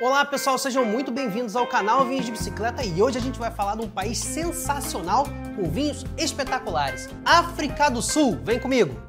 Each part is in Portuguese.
Olá pessoal, sejam muito bem-vindos ao canal Vinhos de Bicicleta e hoje a gente vai falar de um país sensacional com vinhos espetaculares. África do Sul, vem comigo!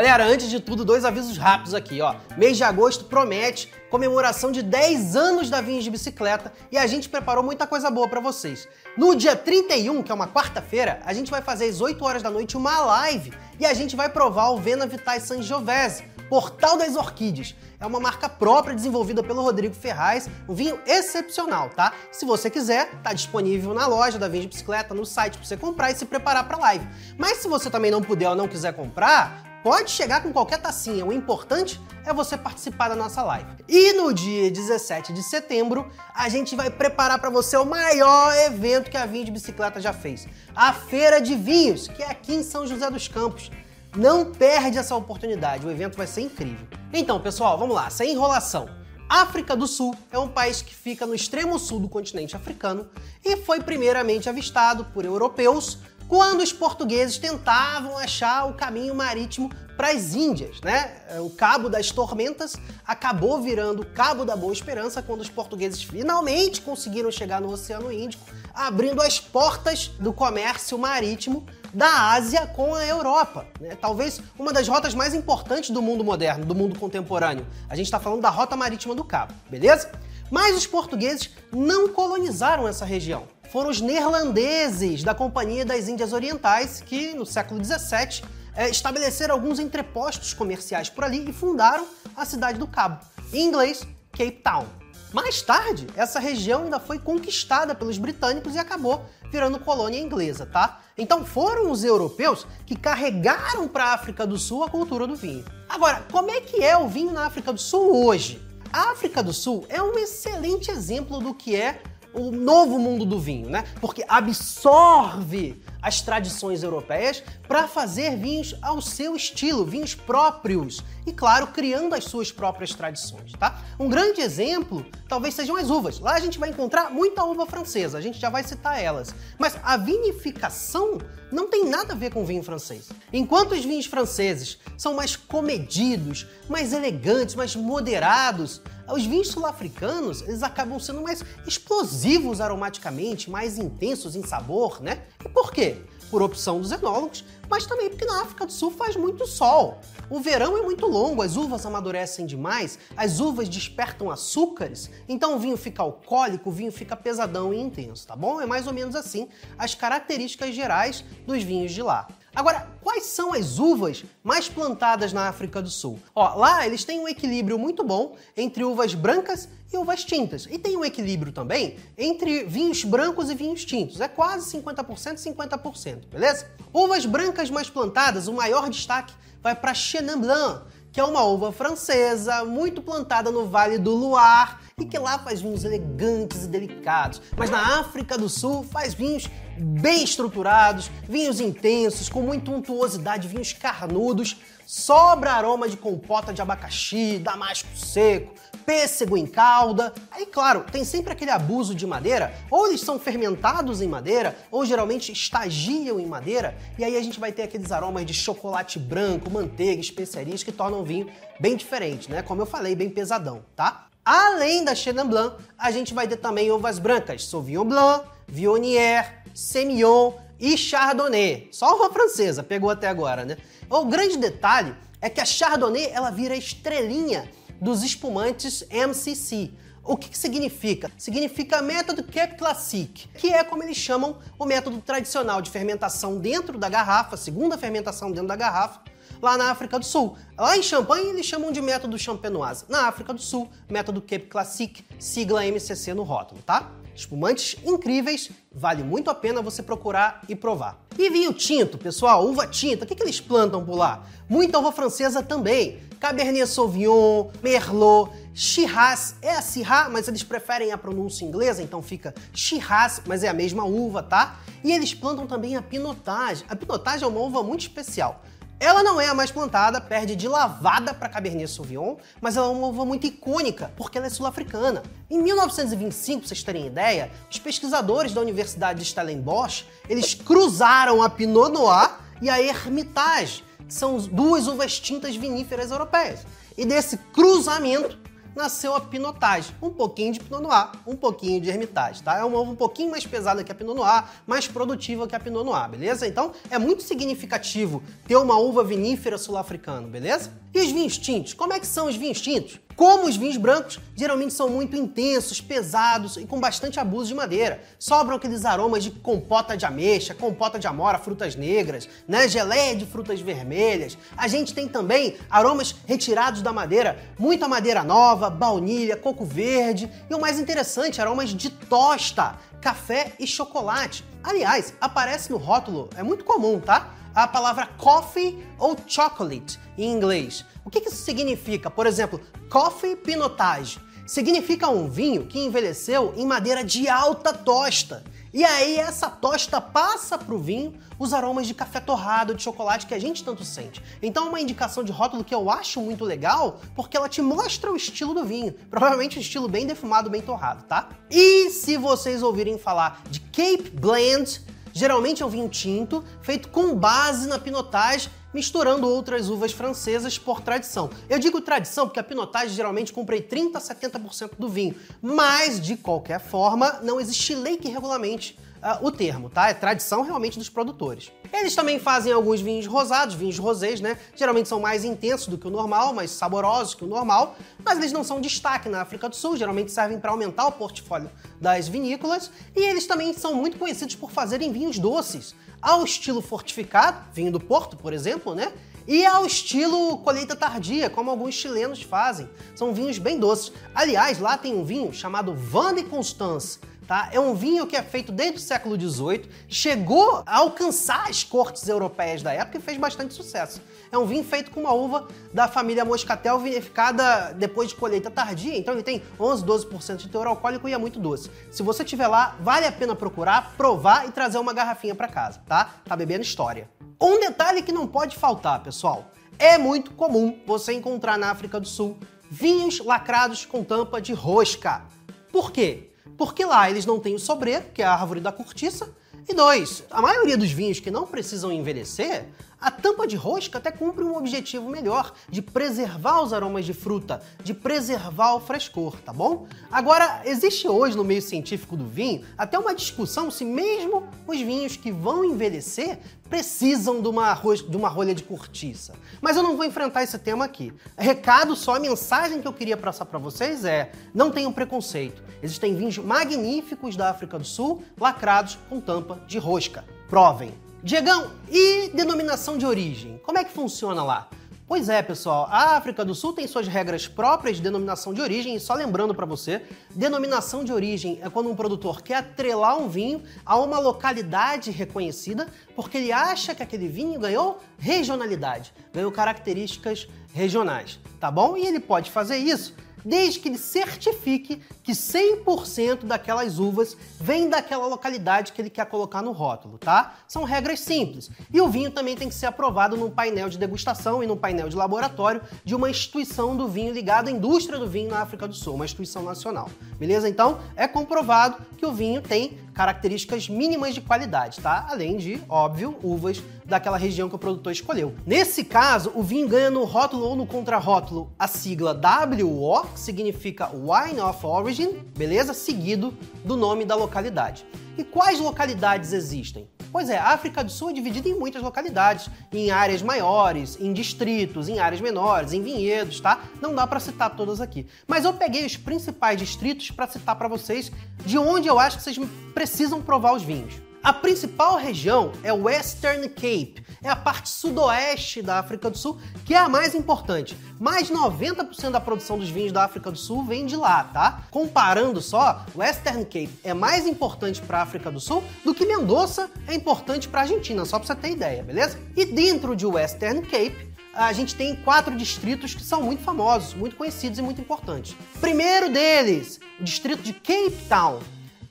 Galera, antes de tudo, dois avisos rápidos aqui, ó. Mês de agosto promete comemoração de 10 anos da Vinhos de Bicicleta e a gente preparou muita coisa boa para vocês. No dia 31, que é uma quarta-feira, a gente vai fazer às 8 horas da noite uma live e a gente vai provar o Vena Vitae Sangiovese, Portal das Orquídeas. É uma marca própria desenvolvida pelo Rodrigo Ferraz, um vinho excepcional, tá? Se você quiser, tá disponível na loja da Vinho de Bicicleta, no site para você comprar e se preparar para a live. Mas se você também não puder ou não quiser comprar, Pode chegar com qualquer tacinha, o importante é você participar da nossa live. E no dia 17 de setembro, a gente vai preparar para você o maior evento que a Vinho de Bicicleta já fez, a Feira de Vinhos, que é aqui em São José dos Campos. Não perde essa oportunidade, o evento vai ser incrível. Então, pessoal, vamos lá, sem enrolação. África do Sul é um país que fica no extremo sul do continente africano e foi primeiramente avistado por europeus quando os portugueses tentavam achar o caminho marítimo para as Índias, né? O Cabo das Tormentas acabou virando o Cabo da Boa Esperança quando os portugueses finalmente conseguiram chegar no Oceano Índico, abrindo as portas do comércio marítimo da Ásia com a Europa. Né? Talvez uma das rotas mais importantes do mundo moderno, do mundo contemporâneo. A gente está falando da Rota Marítima do Cabo, beleza? Mas os portugueses não colonizaram essa região foram os neerlandeses da Companhia das Índias Orientais que, no século XVII, é, estabeleceram alguns entrepostos comerciais por ali e fundaram a cidade do Cabo, em inglês Cape Town. Mais tarde, essa região ainda foi conquistada pelos britânicos e acabou virando colônia inglesa, tá? Então foram os europeus que carregaram para a África do Sul a cultura do vinho. Agora, como é que é o vinho na África do Sul hoje? A África do Sul é um excelente exemplo do que é o novo mundo do vinho, né? Porque absorve as tradições europeias para fazer vinhos ao seu estilo, vinhos próprios e, claro, criando as suas próprias tradições, tá? Um grande exemplo talvez sejam as uvas. Lá a gente vai encontrar muita uva francesa, a gente já vai citar elas. Mas a vinificação não tem nada a ver com vinho francês. Enquanto os vinhos franceses são mais comedidos, mais elegantes, mais moderados, os vinhos sul-africanos, eles acabam sendo mais explosivos aromaticamente, mais intensos em sabor, né? E por quê? Por opção dos enólogos, mas também porque na África do Sul faz muito sol. O verão é muito longo, as uvas amadurecem demais, as uvas despertam açúcares, então o vinho fica alcoólico, o vinho fica pesadão e intenso, tá bom? É mais ou menos assim as características gerais dos vinhos de lá. Agora, quais são as uvas mais plantadas na África do Sul? Ó, lá eles têm um equilíbrio muito bom entre uvas brancas e uvas tintas. E tem um equilíbrio também entre vinhos brancos e vinhos tintos. É quase 50% e 50%, beleza? Uvas brancas mais plantadas, o maior destaque vai para Chenin Blanc, que é uma uva francesa muito plantada no Vale do Loire e que lá faz vinhos elegantes e delicados. Mas na África do Sul faz vinhos bem estruturados, vinhos intensos, com muita untuosidade, vinhos carnudos, sobra aroma de compota de abacaxi, damasco seco, pêssego em calda. Aí, claro, tem sempre aquele abuso de madeira, ou eles são fermentados em madeira, ou geralmente estagiam em madeira, e aí a gente vai ter aqueles aromas de chocolate branco, manteiga, especiarias que tornam o vinho bem diferente, né? Como eu falei, bem pesadão, tá? Além da Chenin Blanc, a gente vai ter também uvas brancas, Sauvignon Blanc, Viognier, Semillon e Chardonnay. Só uma francesa, pegou até agora, né? O grande detalhe é que a Chardonnay ela vira estrelinha dos espumantes MCC. O que, que, significa? Significa método Cap Classique, que é como eles chamam o método tradicional de fermentação dentro da garrafa, segunda fermentação dentro da garrafa, lá na África do Sul. Lá em Champagne eles chamam de método champenoise. Na África do Sul, método Cape Classic, sigla MCC no rótulo, tá? Espumantes incríveis, vale muito a pena você procurar e provar. E vinho tinto, pessoal, uva tinta, o que, que eles plantam por lá? Muita uva francesa também. Cabernet Sauvignon, Merlot, Shiraz é a Syrah, mas eles preferem a pronúncia inglesa, então fica Shiraz, mas é a mesma uva, tá? E eles plantam também a Pinotage. A Pinotage é uma uva muito especial. Ela não é a mais plantada, perde de lavada para Cabernet Sauvignon, mas ela é uma uva muito icônica, porque ela é sul-africana. Em 1925, para vocês terem ideia, os pesquisadores da Universidade de Stellenbosch, eles cruzaram a Pinot Noir e a Hermitage, que são duas uvas tintas viníferas europeias. E desse cruzamento nasceu a Pinotage. Um pouquinho de Pinot Noir, um pouquinho de Hermitage, tá? É uma uva um pouquinho mais pesada que a Pinot Noir, mais produtiva que a Pinot Noir, beleza? Então é muito significativo ter uma uva vinífera sul-africana, beleza? E os vinhos tintos? Como é que são os vinhos tintos? Como os vinhos brancos geralmente são muito intensos, pesados e com bastante abuso de madeira. Sobram aqueles aromas de compota de ameixa, compota de amora, frutas negras, né? geleia de frutas vermelhas. A gente tem também aromas retirados da madeira, muita madeira nova, baunilha, coco verde e o mais interessante, aromas de tosta, café e chocolate. Aliás, aparece no rótulo, é muito comum, tá? A palavra coffee ou chocolate em inglês. O que, isso significa? Por exemplo, Coffee Pinotage significa um vinho que envelheceu em madeira de alta tosta. E aí essa tosta passa para o vinho os aromas de café torrado, de chocolate que a gente tanto sente. Então é uma indicação de rótulo que eu acho muito legal, porque ela te mostra o estilo do vinho. Provavelmente um estilo bem defumado, bem torrado, tá? E se vocês ouvirem falar de Cape Blend, geralmente é um vinho tinto, feito com base na pinotage misturando outras uvas francesas por tradição. Eu digo tradição porque a Pinotage geralmente cumpre 30 a 70% do vinho, mas de qualquer forma não existe lei que regulamente uh, o termo, tá? É tradição realmente dos produtores. Eles também fazem alguns vinhos rosados, vinhos rosés, né? Geralmente são mais intensos do que o normal, mais saborosos que o normal, mas eles não são destaque na África do Sul, geralmente servem para aumentar o portfólio das vinícolas, e eles também são muito conhecidos por fazerem vinhos doces, ao estilo fortificado, vinho do Porto, por exemplo, né? E ao estilo colheita tardia, como alguns chilenos fazem. São vinhos bem doces. Aliás, lá tem um vinho chamado Van de Constance, Tá? É um vinho que é feito desde o século XVIII, chegou a alcançar as cortes europeias da época e fez bastante sucesso. É um vinho feito com uma uva da família Moscatel vinificada depois de colheita tardia, então ele tem 11, 12% de teor alcoólico e é muito doce. Se você estiver lá, vale a pena procurar, provar e trazer uma garrafinha para casa, tá? Tá bebendo história. Um detalhe que não pode faltar, pessoal, é muito comum você encontrar na África do Sul vinhos lacrados com tampa de rosca. Por quê? Porque lá eles não têm o sobreiro, que é a árvore da cortiça, e dois, a maioria dos vinhos que não precisam envelhecer a tampa de rosca até cumpre um objetivo melhor, de preservar os aromas de fruta, de preservar o frescor, tá bom? Agora, existe hoje no meio científico do vinho até uma discussão se mesmo os vinhos que vão envelhecer precisam de uma, de uma rolha de cortiça. Mas eu não vou enfrentar esse tema aqui. Recado só, a mensagem que eu queria passar para vocês é: não tenham preconceito. Existem vinhos magníficos da África do Sul lacrados com tampa de rosca. Provem! Diegão, e denominação de origem? Como é que funciona lá? Pois é, pessoal, a África do Sul tem suas regras próprias de denominação de origem, e só lembrando para você, denominação de origem é quando um produtor quer atrelar um vinho a uma localidade reconhecida, porque ele acha que aquele vinho ganhou regionalidade, ganhou características regionais, tá bom? E ele pode fazer isso desde que ele certifique que 100% daquelas uvas vem daquela localidade que ele quer colocar no rótulo, tá? São regras simples. E o vinho também tem que ser aprovado num painel de degustação e num painel de laboratório de uma instituição do vinho ligada à indústria do vinho na África do Sul, uma instituição nacional. Beleza? Então, é comprovado que o vinho tem características mínimas de qualidade, tá? Além de, óbvio, uvas daquela região que o produtor escolheu. Nesse caso, o vinho ganha no rótulo ou no contrarótulo a sigla WO, que significa Wine of Origin, beleza? Seguido do nome da localidade. E quais localidades existem? Pois é, a África do Sul é dividida em muitas localidades, em áreas maiores, em distritos, em áreas menores, em vinhedos, tá? Não dá para citar todas aqui. Mas eu peguei os principais distritos para citar para vocês de onde eu acho que vocês precisam provar os vinhos. A principal região é o Western Cape, é a parte sudoeste da África do Sul, que é a mais importante. Mais de 90% da produção dos vinhos da África do Sul vem de lá, tá? Comparando só, Western Cape é mais importante para a África do Sul do que Mendoza é importante para a Argentina, só para você ter ideia, beleza? E dentro de Western Cape, a gente tem quatro distritos que são muito famosos, muito conhecidos e muito importantes. Primeiro deles, o distrito de Cape Town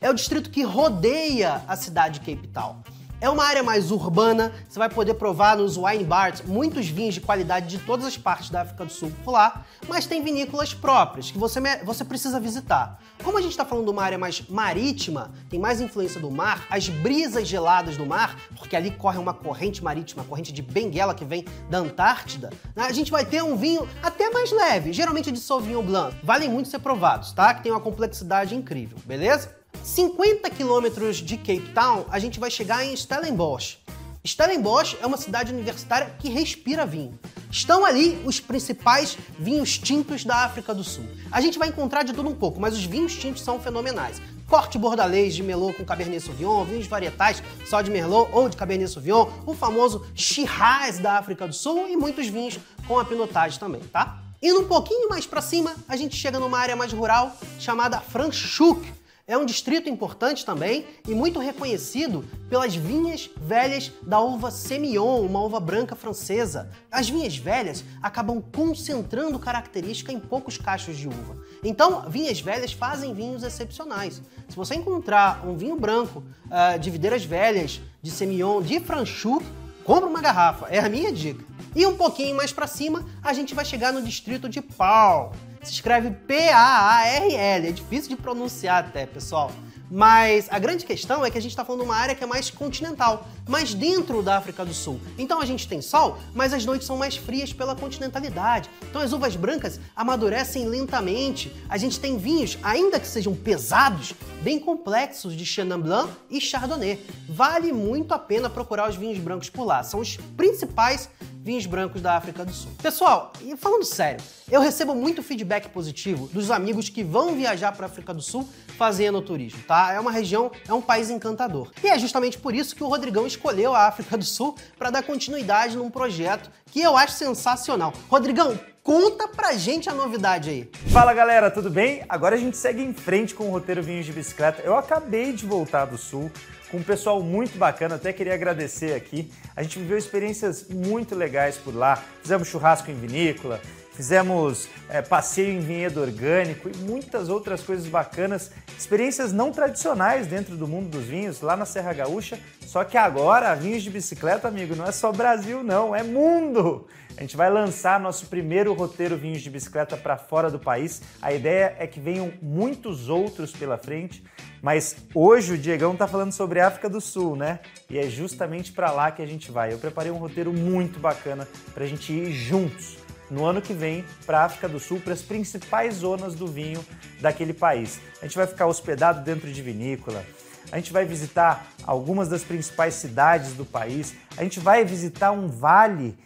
é o distrito que rodeia a cidade de Cape Town. É uma área mais urbana, você vai poder provar nos wine bars muitos vinhos de qualidade de todas as partes da África do Sul por lá, mas tem vinícolas próprias que você, você precisa visitar. Como a gente está falando de uma área mais marítima, tem mais influência do mar, as brisas geladas do mar, porque ali corre uma corrente marítima, a corrente de Benguela que vem da Antártida, né? a gente vai ter um vinho até mais leve, geralmente de Sauvignon Blanc. Valem muito ser provados, tá? Que tem uma complexidade incrível, beleza? 50 quilômetros de Cape Town, a gente vai chegar em Stellenbosch. Stellenbosch é uma cidade universitária que respira vinho. Estão ali os principais vinhos tintos da África do Sul. A gente vai encontrar de tudo um pouco, mas os vinhos tintos são fenomenais. Corte bordalês de Merlot com Cabernet Sauvignon, vinhos varietais só de Merlot ou de Cabernet Sauvignon, o famoso Shiraz da África do Sul e muitos vinhos com a pinotagem também, tá? Indo um pouquinho mais para cima, a gente chega numa área mais rural chamada Franschhoek, é um distrito importante também e muito reconhecido pelas vinhas velhas da uva Semillon, uma uva branca francesa. As vinhas velhas acabam concentrando característica em poucos cachos de uva. Então, vinhas velhas fazem vinhos excepcionais. Se você encontrar um vinho branco uh, de videiras velhas, de Semillon, de Franchou, compra uma garrafa, é a minha dica. E um pouquinho mais para cima, a gente vai chegar no distrito de Pau se escreve P-A-A-R-L. É difícil de pronunciar até, pessoal. Mas a grande questão é que a gente está falando de uma área que é mais continental, mais dentro da África do Sul. Então a gente tem sol, mas as noites são mais frias pela continentalidade. Então as uvas brancas amadurecem lentamente. A gente tem vinhos, ainda que sejam pesados, bem complexos de Chenin Blanc e Chardonnay. Vale muito a pena procurar os vinhos brancos por lá. São os principais vinhos brancos da África do Sul. Pessoal, e falando sério, eu recebo muito feedback positivo dos amigos que vão viajar para a África do Sul fazendo turismo, tá? É uma região, é um país encantador. E é justamente por isso que o Rodrigão escolheu a África do Sul para dar continuidade num projeto que eu acho sensacional. Rodrigão, Conta pra gente a novidade aí. Fala galera, tudo bem? Agora a gente segue em frente com o roteiro Vinhos de Bicicleta. Eu acabei de voltar do Sul com um pessoal muito bacana, até queria agradecer aqui. A gente viveu experiências muito legais por lá. Fizemos churrasco em vinícola, fizemos é, passeio em vinhedo orgânico e muitas outras coisas bacanas, experiências não tradicionais dentro do mundo dos vinhos, lá na Serra Gaúcha. Só que agora, vinhos de bicicleta, amigo, não é só Brasil, não, é mundo! A gente vai lançar nosso primeiro roteiro Vinhos de Bicicleta para fora do país. A ideia é que venham muitos outros pela frente, mas hoje o Diegão está falando sobre a África do Sul, né? E é justamente para lá que a gente vai. Eu preparei um roteiro muito bacana para a gente ir juntos no ano que vem para a África do Sul, para as principais zonas do vinho daquele país. A gente vai ficar hospedado dentro de vinícola, a gente vai visitar algumas das principais cidades do país, a gente vai visitar um vale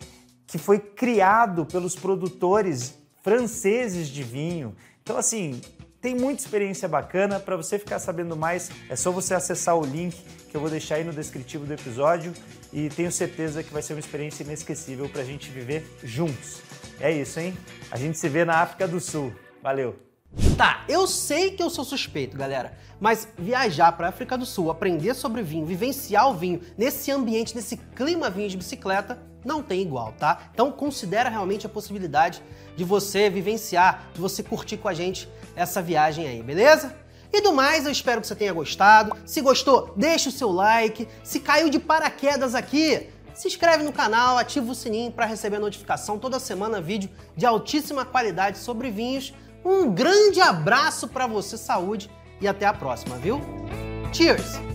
que foi criado pelos produtores franceses de vinho. Então, assim, tem muita experiência bacana. Para você ficar sabendo mais, é só você acessar o link que eu vou deixar aí no descritivo do episódio e tenho certeza que vai ser uma experiência inesquecível para a gente viver juntos. É isso, hein? A gente se vê na África do Sul. Valeu! Tá, eu sei que eu sou suspeito, galera, mas viajar para África do Sul, aprender sobre vinho, vivenciar o vinho nesse ambiente, nesse clima vinho de bicicleta, não tem igual, tá? Então considera realmente a possibilidade de você vivenciar, de você curtir com a gente essa viagem aí, beleza? E do mais, eu espero que você tenha gostado. Se gostou, deixa o seu like. Se caiu de paraquedas aqui, se inscreve no canal, ativa o sininho para receber a notificação toda semana vídeo de altíssima qualidade sobre vinhos. Um grande abraço para você, saúde e até a próxima, viu? Cheers!